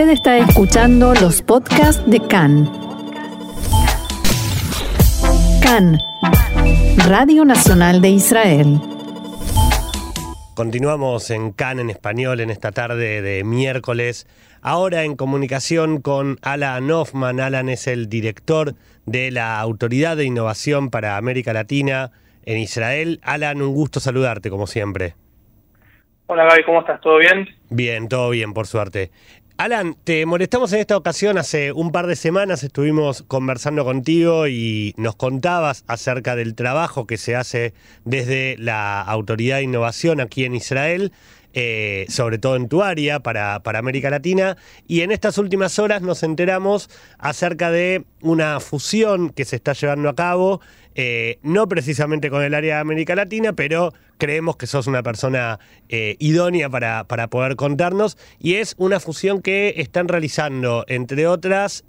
Usted está escuchando los podcasts de CAN. CAN, Radio Nacional de Israel. Continuamos en CAN en español en esta tarde de miércoles. Ahora en comunicación con Alan Hoffman. Alan es el director de la Autoridad de Innovación para América Latina en Israel. Alan, un gusto saludarte como siempre. Hola Gaby, ¿cómo estás? ¿Todo bien? Bien, todo bien, por suerte. Alan, te molestamos en esta ocasión. Hace un par de semanas estuvimos conversando contigo y nos contabas acerca del trabajo que se hace desde la Autoridad de Innovación aquí en Israel. Eh, sobre todo en tu área, para, para, América Latina. Y en estas últimas horas nos enteramos acerca de una fusión que se está llevando a cabo, eh, no precisamente con el área de América Latina, pero creemos que sos una persona eh, idónea para, para, poder contarnos. Y es una fusión que están realizando, entre otras,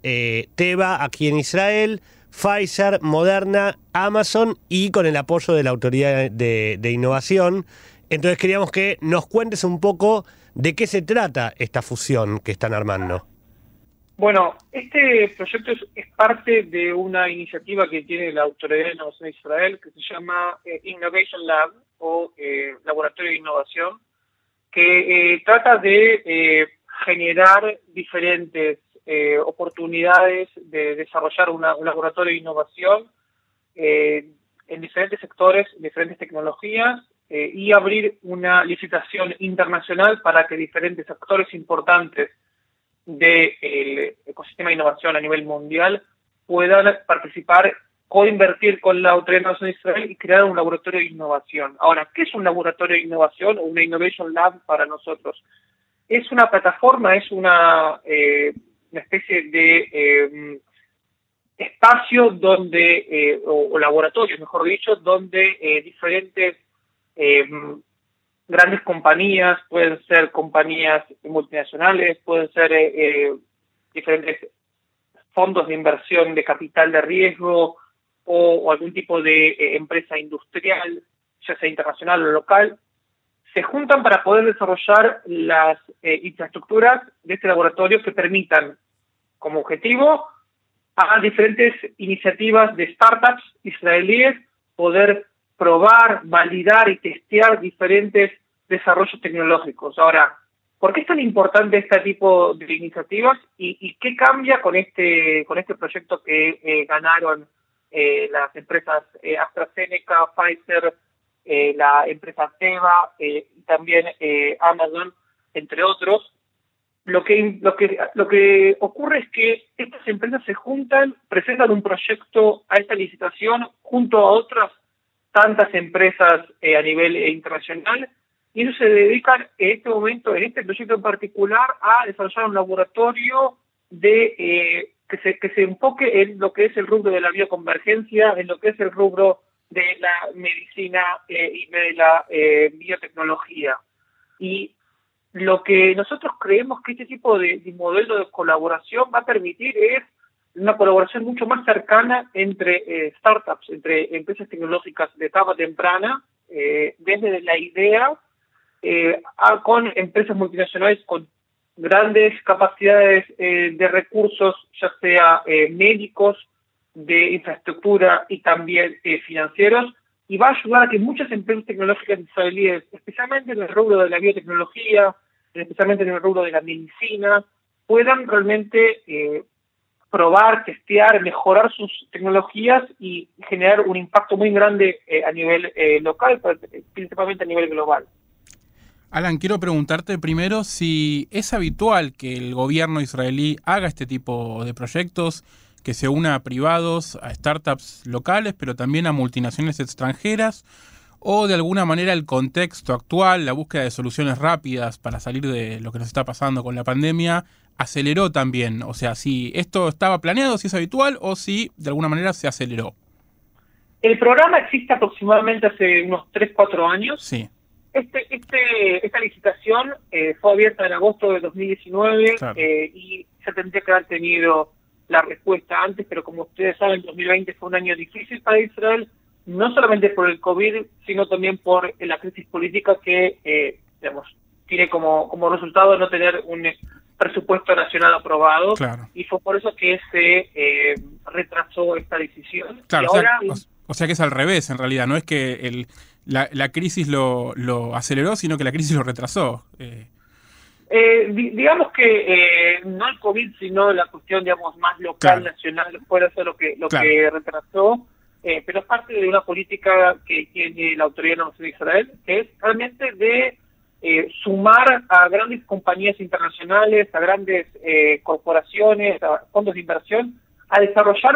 Teva aquí en Israel. Pfizer, Moderna, Amazon y con el apoyo de la Autoridad de, de Innovación. Entonces queríamos que nos cuentes un poco de qué se trata esta fusión que están armando. Bueno, este proyecto es, parte de una iniciativa que tiene la Autoridad de Innovación de Israel que se llama eh, Innovation Lab o eh, Laboratorio de Innovación, que eh, trata de generar diferentes oportunidades de desarrollar un laboratorio de innovación en diferentes sectores, diferentes tecnologías eh, y abrir una licitación internacional para que diferentes actores importantes del ecosistema de innovación a nivel mundial puedan participar, coinvertir con la Autoridad de Innovación de Israel y crear un laboratorio de innovación. Ahora, ¿qué es un laboratorio de innovación o una Innovation Lab para nosotros? Es una plataforma, es una, eh, una especie de eh, espacio donde, o, o, laboratorio, mejor dicho, donde diferentes eh, grandes compañías, pueden ser compañías multinacionales, pueden ser eh, eh, diferentes fondos de inversión de capital de riesgo o, algún tipo de eh, empresa industrial, ya sea internacional o local, se juntan para poder desarrollar las infraestructuras de este laboratorio que permitan como objetivo a diferentes iniciativas de startups israelíes poder probar, validar y testear diferentes desarrollos tecnológicos. Ahora, ¿por qué es tan importante este tipo de iniciativas y, qué cambia con este con este proyecto que eh, ganaron eh, las empresas eh, AstraZeneca, Pfizer, la empresa Teva y también Amazon, entre otros? Lo que, lo, que, lo que ocurre es que estas empresas se juntan, presentan un proyecto a esta licitación junto a otras tantas empresas eh, a nivel eh, internacional y ellos se dedican en este momento, en este proyecto en particular, a desarrollar un laboratorio de eh, que, se, que se enfoque en lo que es el rubro de la bioconvergencia, en lo que es el rubro de la medicina y de la biotecnología. Y lo que nosotros creemos que este tipo de, de modelo de colaboración va a permitir es una colaboración mucho más cercana entre eh, startups, entre empresas tecnológicas de etapa temprana, eh, desde la idea eh, a, con empresas multinacionales con grandes capacidades de recursos, ya sea médicos, de infraestructura y también financieros, y va a ayudar a que muchas empresas tecnológicas israelíes, especialmente en el rubro de la biotecnología, especialmente en el rubro de la medicina, puedan realmente probar, testear, mejorar sus tecnologías y generar un impacto muy grande eh, a nivel eh, local, principalmente a nivel global. Alan, quiero preguntarte primero si es habitual que el gobierno israelí haga este tipo de proyectos, que se una a privados, a startups locales, pero también a multinacionales extranjeras, o de alguna manera el contexto actual, la búsqueda de soluciones rápidas para salir de lo que nos está pasando con la pandemia, aceleró también. O sea, si esto estaba planeado, si es habitual o si de alguna manera se aceleró. El programa existe aproximadamente hace unos 3, 4 años. Sí. Este, este, esta licitación eh, fue abierta en agosto de 2019 eh, y se tendría que haber tenido la respuesta antes, pero como ustedes saben, 2020 fue un año difícil para Israel, no solamente por el COVID, sino también por la crisis política que, eh, digamos, tiene como, como resultado no tener un presupuesto nacional aprobado y fue por eso que se eh, retrasó esta decisión. Claro, o, sea, que es al revés en realidad, no es que el, la, crisis lo, lo, aceleró, sino que la crisis lo retrasó. Eh. Eh, digamos que no el COVID, sino la cuestión digamos más local, nacional, fue eso lo que, lo que retrasó. Pero es parte de una política que tiene la Autoridad Nacional de Israel, que es realmente de eh, sumar a grandes compañías internacionales, a grandes eh, corporaciones, a fondos de inversión, a desarrollar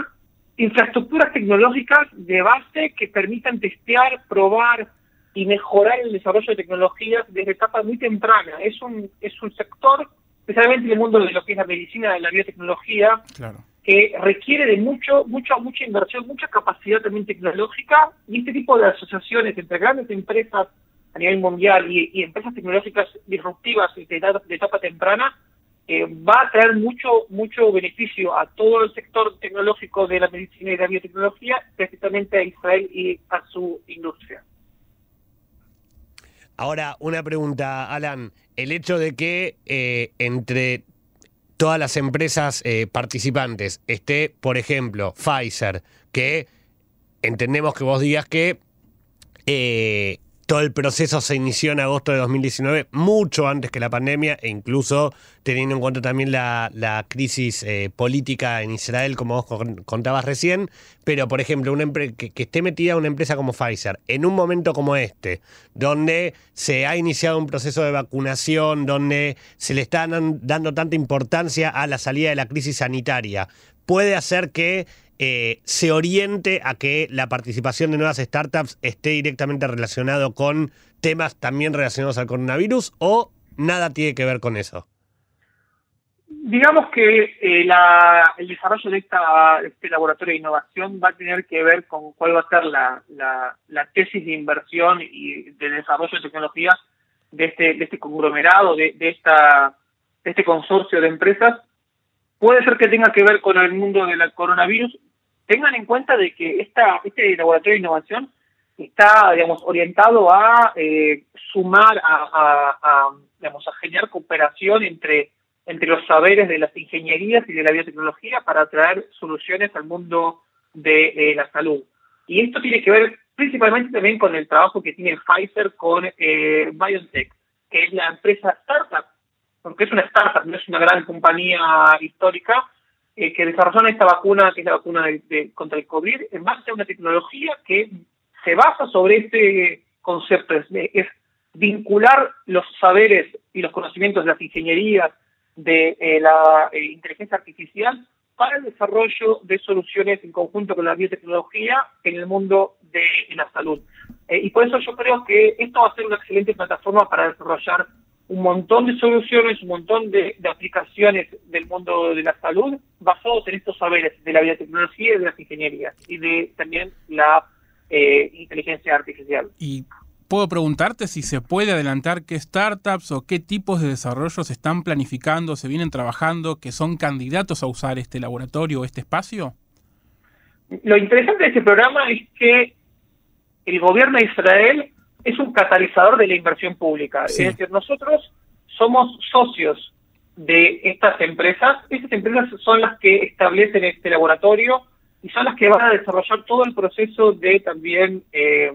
infraestructuras tecnológicas de base que permitan testear, probar y mejorar el desarrollo de tecnologías desde etapas muy tempranas. Es un, es un sector, especialmente en el mundo de lo que es la medicina, de la biotecnología, que requiere de mucho, mucha, mucha inversión, mucha capacidad también tecnológica, y este tipo de asociaciones entre grandes empresas a nivel mundial y, empresas tecnológicas disruptivas de, etapa temprana, eh, va a traer mucho mucho beneficio a todo el sector tecnológico de la medicina y la biotecnología, precisamente a Israel y a su industria. Ahora, una pregunta, Alan. El hecho de que eh, entre todas las empresas eh, participantes. Esté, por ejemplo, Pfizer, que entendemos que vos digas que todo el proceso se inició en agosto de 2019, mucho antes que la pandemia, e incluso teniendo en cuenta también la, crisis eh, política en Israel, como vos contabas recién. Pero, por ejemplo, una que, que, esté metida una empresa como Pfizer en un momento como este, donde se ha iniciado un proceso de vacunación, donde se le está dando tanta importancia a la salida de la crisis sanitaria, puede hacer que eh, se oriente a que la participación de nuevas startups esté directamente relacionado con temas también relacionados al coronavirus o nada tiene que ver con eso? Digamos que eh, el desarrollo de, este laboratorio de innovación va a tener que ver con cuál va a ser la, tesis de inversión y de desarrollo de tecnologías de este, de este conglomerado, de, esta, de este consorcio de empresas. Puede ser que tenga que ver con el mundo del coronavirus, tengan en cuenta de que esta, este laboratorio de innovación está, digamos, orientado a eh, sumar, a, digamos, a generar cooperación entre, entre los saberes de las ingenierías y de la biotecnología para traer soluciones al mundo de la salud. Y esto tiene que ver principalmente también con el trabajo que tiene Pfizer con eh, BioNTech, que es la empresa startup, porque es una startup, no es una gran compañía histórica, eh, que desarrollaron esta vacuna, que es la vacuna de, contra el COVID, en base a una tecnología que se basa sobre este concepto, es, vincular los saberes y los conocimientos de las ingenierías, de eh, la eh, inteligencia artificial, para el desarrollo de soluciones en conjunto con la biotecnología en el mundo de la salud. y por eso yo creo que esto va a ser una excelente plataforma para desarrollar un montón de soluciones, un montón de, aplicaciones del mundo de la salud basados en estos saberes de la biotecnología y de las ingenierías y de también la eh, inteligencia artificial. Y puedo preguntarte si se puede adelantar qué startups o qué tipos de desarrollos están planificando, se vienen trabajando, que son candidatos a usar este laboratorio o este espacio. Lo interesante de este programa es que el gobierno de Israel es un catalizador de la inversión pública. Es decir, nosotros somos socios de estas empresas. Estas empresas son las que establecen este laboratorio y son las que van a desarrollar todo el proceso de también eh,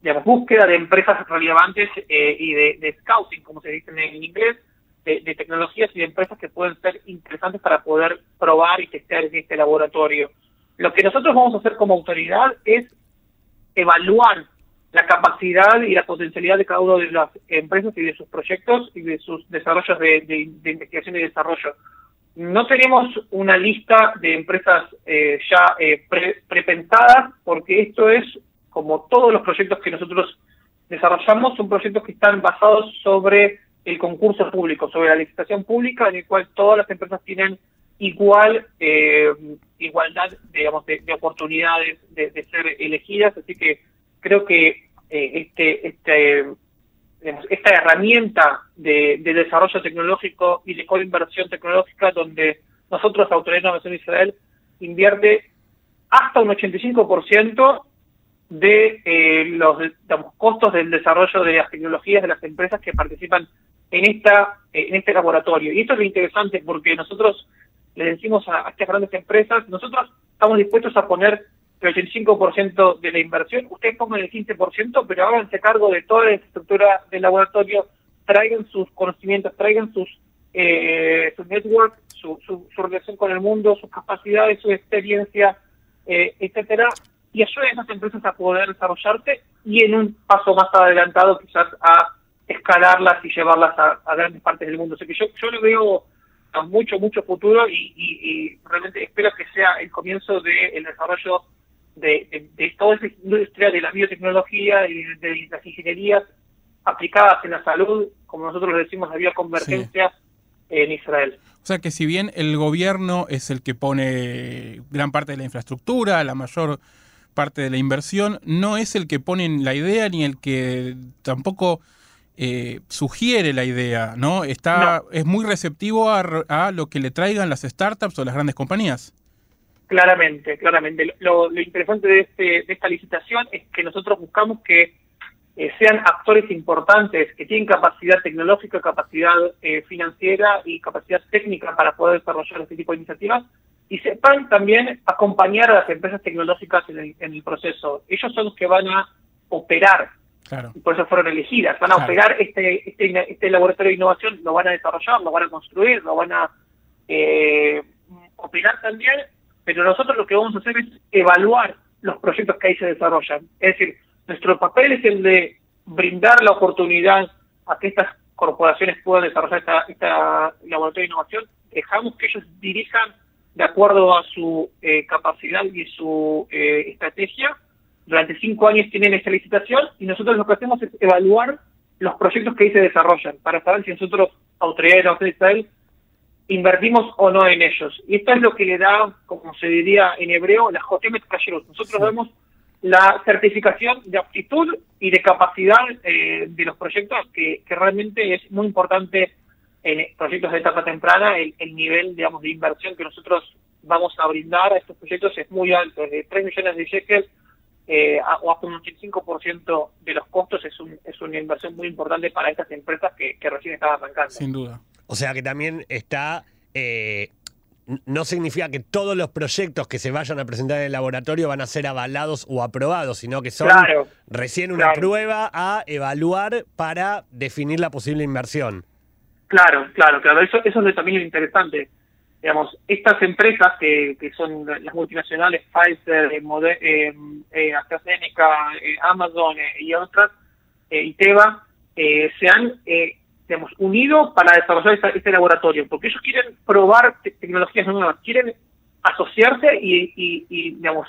de búsqueda de empresas relevantes eh, y de, scouting, como se dice en inglés, de, de, tecnologías y de empresas que pueden ser interesantes para poder probar y testear en este laboratorio. Lo que nosotros vamos a hacer como autoridad es evaluar la capacidad y la potencialidad de cada una de las empresas y de sus proyectos y de sus desarrollos de, investigación y desarrollo. No tenemos una lista de empresas eh, ya eh, prepensadas porque esto es, como todos los proyectos que nosotros desarrollamos, son proyectos que están basados sobre el concurso público, sobre la licitación pública en el cual todas las empresas tienen igual eh, igualdad digamos de, oportunidades de, ser elegidas así que creo que eh, este, este, esta herramienta de, desarrollo tecnológico y de coinversión tecnológica donde nosotros, la Autoridad de Innovación de Israel, invierte hasta un 85% de eh, los costos del desarrollo de las tecnologías de las empresas que participan en esta en este laboratorio. Y esto es lo interesante porque nosotros le decimos a, estas grandes empresas, nosotros estamos dispuestos a poner el 85% de la inversión, ustedes pongan el 15%, pero háganse cargo de toda la estructura del laboratorio, traigan sus conocimientos, traigan sus, eh, su network, su, su, relación con el mundo, sus capacidades, su experiencia, eh, etcétera, y ayuden a esas empresas a poder desarrollarse y en un paso más adelantado quizás a escalarlas y llevarlas a, grandes partes del mundo. O sea que yo, yo le veo a mucho, mucho futuro y, realmente espero que sea el comienzo del desarrollo de, de, toda esa industria de la biotecnología y de, las ingenierías aplicadas en la salud, como nosotros decimos, la bioconvergencia en Israel. O sea que si bien el gobierno es el que pone gran parte de la infraestructura, la mayor parte de la inversión, no es el que pone la idea ni el que tampoco eh, sugiere la idea, ¿no? Está, Es muy receptivo a, lo que le traigan las startups o las grandes compañías. Claramente, claramente. Lo, interesante de, este, de esta licitación es que nosotros buscamos que eh, sean actores importantes, que tienen capacidad tecnológica, capacidad eh, financiera y capacidad técnica para poder desarrollar este tipo de iniciativas y sepan también acompañar a las empresas tecnológicas en el, en el proceso. Ellos son los que van a operar y por eso fueron elegidas. Van a operar este, este, este, laboratorio de innovación, lo van a desarrollar, lo van a construir, lo van a eh, operar también, pero nosotros lo que vamos a hacer es evaluar los proyectos que ahí se desarrollan. Es decir, nuestro papel es el de brindar la oportunidad a que estas corporaciones puedan desarrollar esta, esta laboratorio de innovación. Dejamos que ellos dirijan de acuerdo a su eh, capacidad y su eh, estrategia durante cinco años tienen esa licitación y nosotros lo que hacemos es evaluar los proyectos que ahí se desarrollan para saber si nosotros, autoridades de Israel, invertimos o no en ellos. Y esto es lo que le da, como se diría en hebreo, la Jotemet Kasherut. Nosotros vemos la certificación de aptitud y de capacidad eh, de los proyectos, que, realmente es muy importante en proyectos de etapa temprana, el, el, nivel, digamos, de inversión que nosotros vamos a brindar a estos proyectos es muy alto, de 3 millones de shekels eh, o hasta un 85% de los costos es, un, es una inversión muy importante para estas empresas que, recién están arrancando. Sin duda. O sea que también está... Eh, no significa que todos los proyectos que se vayan a presentar en el laboratorio van a ser avalados o aprobados, sino que son recién una prueba a evaluar para definir la posible inversión. Claro, claro, claro. Eso, eso es también lo interesante digamos, estas empresas que, que son las multinacionales, Pfizer, eh, eh, eh AstraZeneca, eh, Amazon y otras, y Teva, se han, digamos, unido para desarrollar este laboratorio, porque ellos quieren probar tecnologías nuevas, quieren asociarse y, digamos,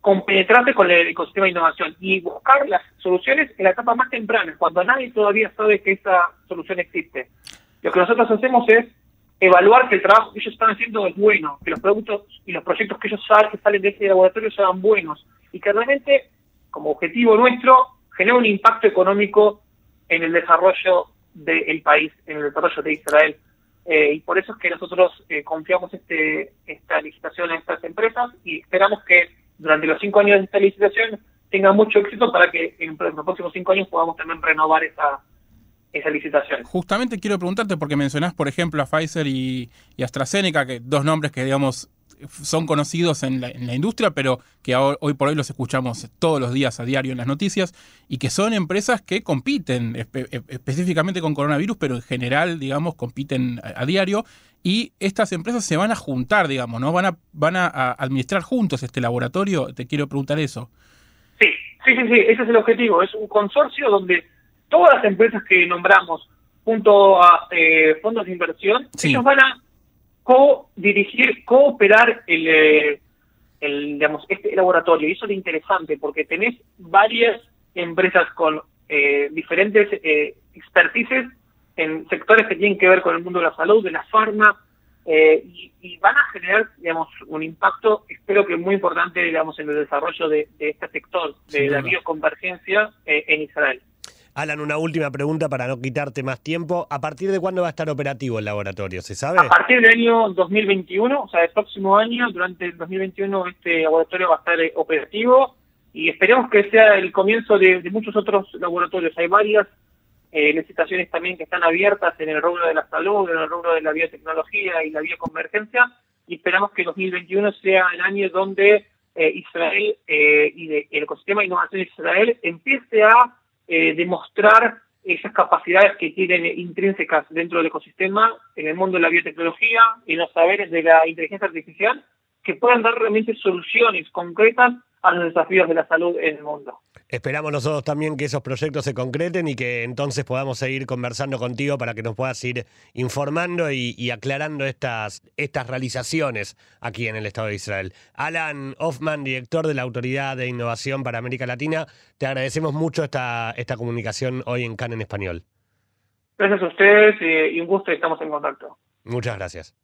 compenetrarse con el ecosistema de innovación y buscar las soluciones en la etapa más temprana, cuando nadie todavía sabe que esa solución existe. Lo que nosotros hacemos es evaluar que el trabajo que ellos están haciendo es bueno, que los productos y los proyectos que ellos salen, que salen de ese laboratorio sean buenos y que realmente, como objetivo nuestro, genere un impacto económico en el desarrollo del país, en el desarrollo de Israel. Eh, y por eso es que nosotros eh, confiamos este, esta licitación a estas empresas y esperamos que durante los cinco años de esta licitación tenga mucho éxito para que en los próximos cinco años podamos también renovar esa, esa licitación. Justamente quiero preguntarte, porque mencionás, por ejemplo, a Pfizer y, AstraZeneca, que dos nombres que, digamos, son conocidos en la, industria, pero que hoy por hoy los escuchamos todos los días a diario en las noticias, y que son empresas que compiten e, específicamente con coronavirus, pero en general, digamos, compiten a, diario, y estas empresas se van a juntar, digamos, ¿no? Van a, van a, administrar juntos este laboratorio. Te quiero preguntar eso. Sí, sí, sí, sí, ese es el objetivo. Es un consorcio donde todas las empresas que nombramos junto a eh, fondos de inversión, ellos van a co-dirigir, cooperar el, eh, el, digamos, este laboratorio. Y eso es interesante porque tenés varias empresas con eh, diferentes eh, expertices en sectores que tienen que ver con el mundo de la salud, de la farma, y, van a generar, digamos, un impacto, espero que muy importante, digamos, en el desarrollo de, este sector de la bioconvergencia en Israel. Alan, una última pregunta para no quitarte más tiempo. ¿A partir de cuándo va a estar operativo el laboratorio? ¿Se sabe? A partir del año 2021, o sea, el próximo año, durante el 2021, este laboratorio va a estar eh, operativo y esperemos que sea el comienzo de, muchos otros laboratorios. Hay varias eh, licitaciones también que están abiertas en el rubro de la salud, en el rubro de la biotecnología y la bioconvergencia, y esperamos que 2021 sea el año donde eh, Israel eh, y el ecosistema de innovación de Israel empiece a demostrar esas capacidades que tienen intrínsecas dentro del ecosistema, en el mundo de la biotecnología, en los saberes de la inteligencia artificial, que puedan dar realmente soluciones concretas a los desafíos de la salud en el mundo. Esperamos nosotros también que esos proyectos se concreten y que entonces podamos seguir conversando contigo para que nos puedas ir informando y, aclarando estas, estas realizaciones aquí en el Estado de Israel. Alan Hoffman, director de la Autoridad de Innovación para América Latina, te agradecemos mucho esta, esta comunicación hoy en CAN en español. Gracias a ustedes y un gusto y estamos en contacto. Muchas gracias.